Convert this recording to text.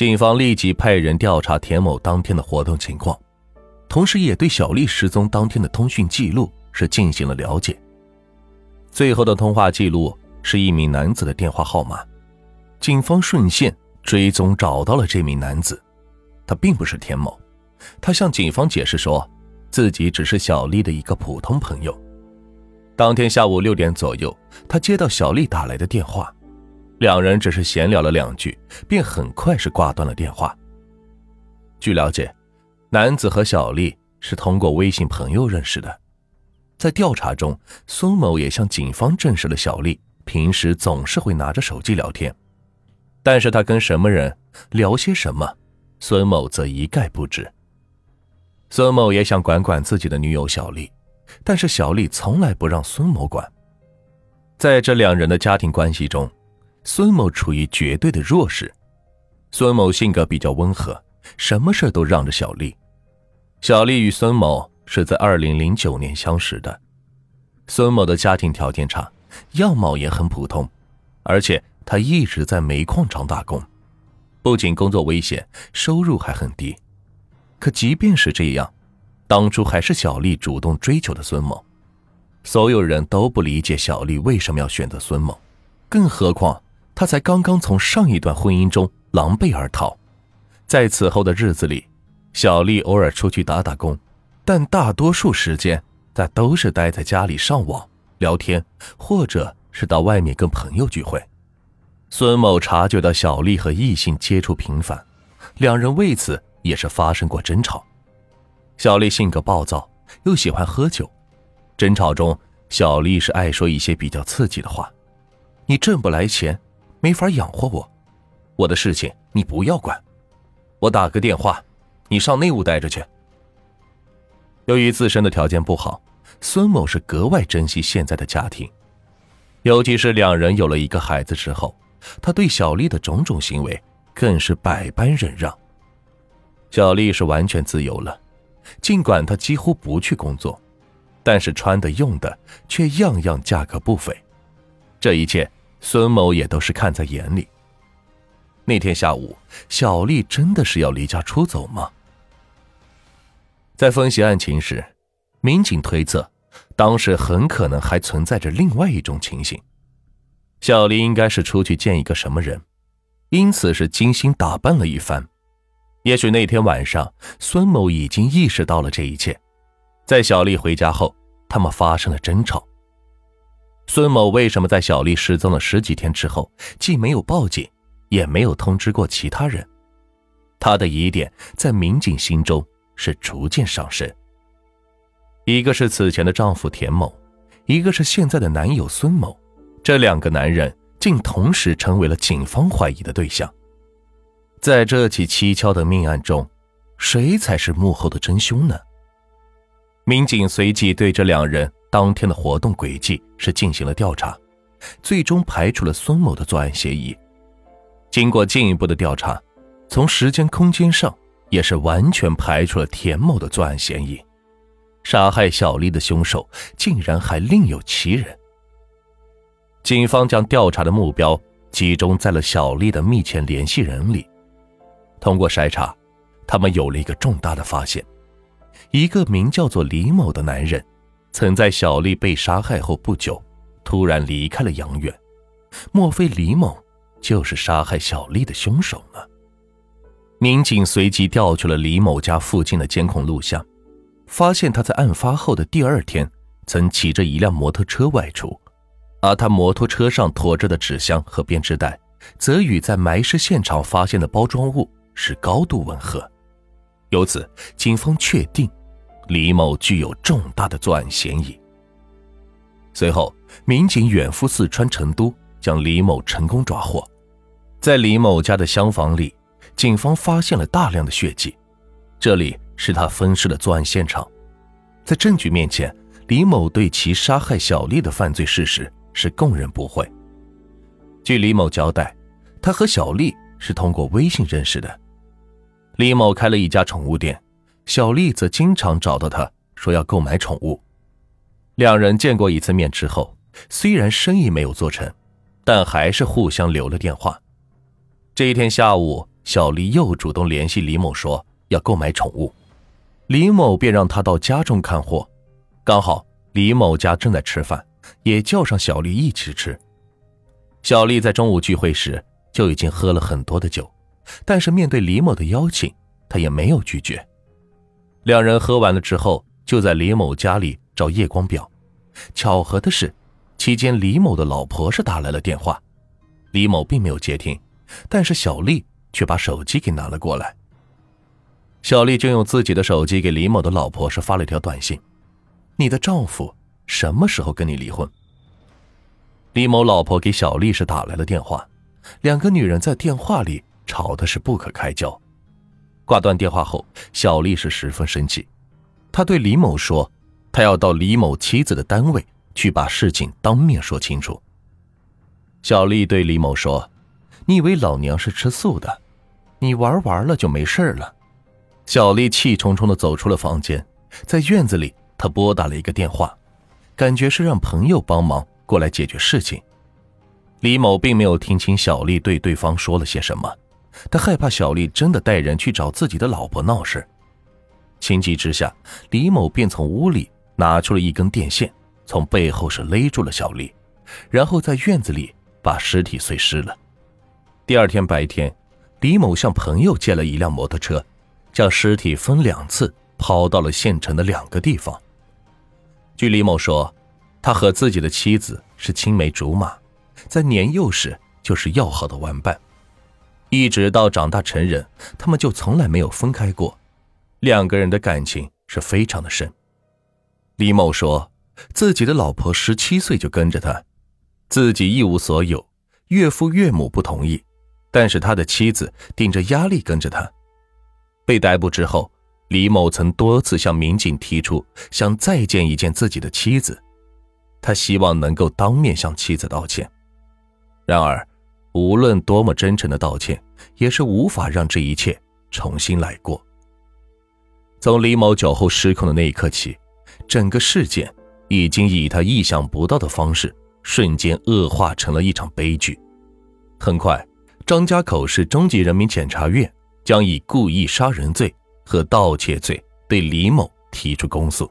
警方立即派人调查田某当天的活动情况，同时也对小丽失踪当天的通讯记录是进行了了解。最后的通话记录是一名男子的电话号码，警方顺线追踪找到了这名男子，他并不是田某，他向警方解释说，自己只是小丽的一个普通朋友。当天下午六点左右，他接到小丽打来的电话。两人只是闲聊了两句，便很快是挂断了电话。据了解，男子和小丽是通过微信朋友认识的。在调查中，孙某也向警方证实了小丽平时总是会拿着手机聊天，但是他跟什么人聊些什么，孙某则一概不知。孙某也想管管自己的女友小丽，但是小丽从来不让孙某管。在这两人的家庭关系中，孙某处于绝对的弱势，孙某性格比较温和，什么事都让着小丽。小丽与孙某是在二零零九年相识的，孙某的家庭条件差，样貌也很普通，而且他一直在煤矿厂打工，不仅工作危险，收入还很低。可即便是这样，当初还是小丽主动追求的孙某，所有人都不理解小丽为什么要选择孙某，更何况。他才刚刚从上一段婚姻中狼狈而逃，在此后的日子里，小丽偶尔出去打打工，但大多数时间她都是待在家里上网聊天，或者是到外面跟朋友聚会。孙某察觉到小丽和异性接触频繁，两人为此也是发生过争吵。小丽性格暴躁，又喜欢喝酒，争吵中，小丽是爱说一些比较刺激的话：“你挣不来钱。”没法养活我，我的事情你不要管。我打个电话，你上内务待着去。由于自身的条件不好，孙某是格外珍惜现在的家庭，尤其是两人有了一个孩子之后，他对小丽的种种行为更是百般忍让。小丽是完全自由了，尽管她几乎不去工作，但是穿的用的却样样价格不菲，这一切。孙某也都是看在眼里。那天下午，小丽真的是要离家出走吗？在分析案情时，民警推测，当时很可能还存在着另外一种情形：小丽应该是出去见一个什么人，因此是精心打扮了一番。也许那天晚上，孙某已经意识到了这一切，在小丽回家后，他们发生了争吵。孙某为什么在小丽失踪了十几天之后，既没有报警，也没有通知过其他人？他的疑点在民警心中是逐渐上升。一个是此前的丈夫田某，一个是现在的男友孙某，这两个男人竟同时成为了警方怀疑的对象。在这起蹊跷的命案中，谁才是幕后的真凶呢？民警随即对这两人。当天的活动轨迹是进行了调查，最终排除了孙某的作案嫌疑。经过进一步的调查，从时间空间上也是完全排除了田某的作案嫌疑。杀害小丽的凶手竟然还另有其人。警方将调查的目标集中在了小丽的密切联系人里。通过筛查，他们有了一个重大的发现：一个名叫做李某的男人。曾在小丽被杀害后不久，突然离开了杨远。莫非李某就是杀害小丽的凶手呢？民警随即调取了李某家附近的监控录像，发现他在案发后的第二天曾骑着一辆摩托车外出，而他摩托车上驮着的纸箱和编织袋，则与在埋尸现场发现的包装物是高度吻合。由此，警方确定。李某具有重大的作案嫌疑。随后，民警远赴四川成都，将李某成功抓获。在李某家的厢房里，警方发现了大量的血迹，这里是他分尸的作案现场。在证据面前，李某对其杀害小丽的犯罪事实是供认不讳。据李某交代，他和小丽是通过微信认识的。李某开了一家宠物店。小丽则经常找到他，说要购买宠物。两人见过一次面之后，虽然生意没有做成，但还是互相留了电话。这一天下午，小丽又主动联系李某说要购买宠物，李某便让他到家中看货。刚好李某家正在吃饭，也叫上小丽一起吃。小丽在中午聚会时就已经喝了很多的酒，但是面对李某的邀请，她也没有拒绝。两人喝完了之后，就在李某家里找夜光表。巧合的是，期间李某的老婆是打来了电话，李某并没有接听，但是小丽却把手机给拿了过来。小丽就用自己的手机给李某的老婆是发了一条短信：“你的丈夫什么时候跟你离婚？”李某老婆给小丽是打来了电话，两个女人在电话里吵的是不可开交。挂断电话后，小丽是十分生气，她对李某说。他要到李某妻子的单位去把事情当面说清楚。小丽对李某说：“你以为老娘是吃素的？你玩完了就没事了。”小丽气冲冲的走出了房间，在院子里，她拨打了一个电话，感觉是让朋友帮忙过来解决事情。李某并没有听清小丽对对方说了些什么，他害怕小丽真的带人去找自己的老婆闹事，情急之下，李某便从屋里。拿出了一根电线，从背后是勒住了小丽，然后在院子里把尸体碎尸了。第二天白天，李某向朋友借了一辆摩托车，将尸体分两次抛到了县城的两个地方。据李某说，他和自己的妻子是青梅竹马，在年幼时就是要好的玩伴，一直到长大成人，他们就从来没有分开过，两个人的感情是非常的深。李某说，自己的老婆十七岁就跟着他，自己一无所有，岳父岳母不同意，但是他的妻子顶着压力跟着他。被逮捕之后，李某曾多次向民警提出想再见一见自己的妻子，他希望能够当面向妻子道歉。然而，无论多么真诚的道歉，也是无法让这一切重新来过。从李某酒后失控的那一刻起。整个事件已经以他意想不到的方式，瞬间恶化成了一场悲剧。很快，张家口市中级人民检察院将以故意杀人罪和盗窃罪对李某提出公诉。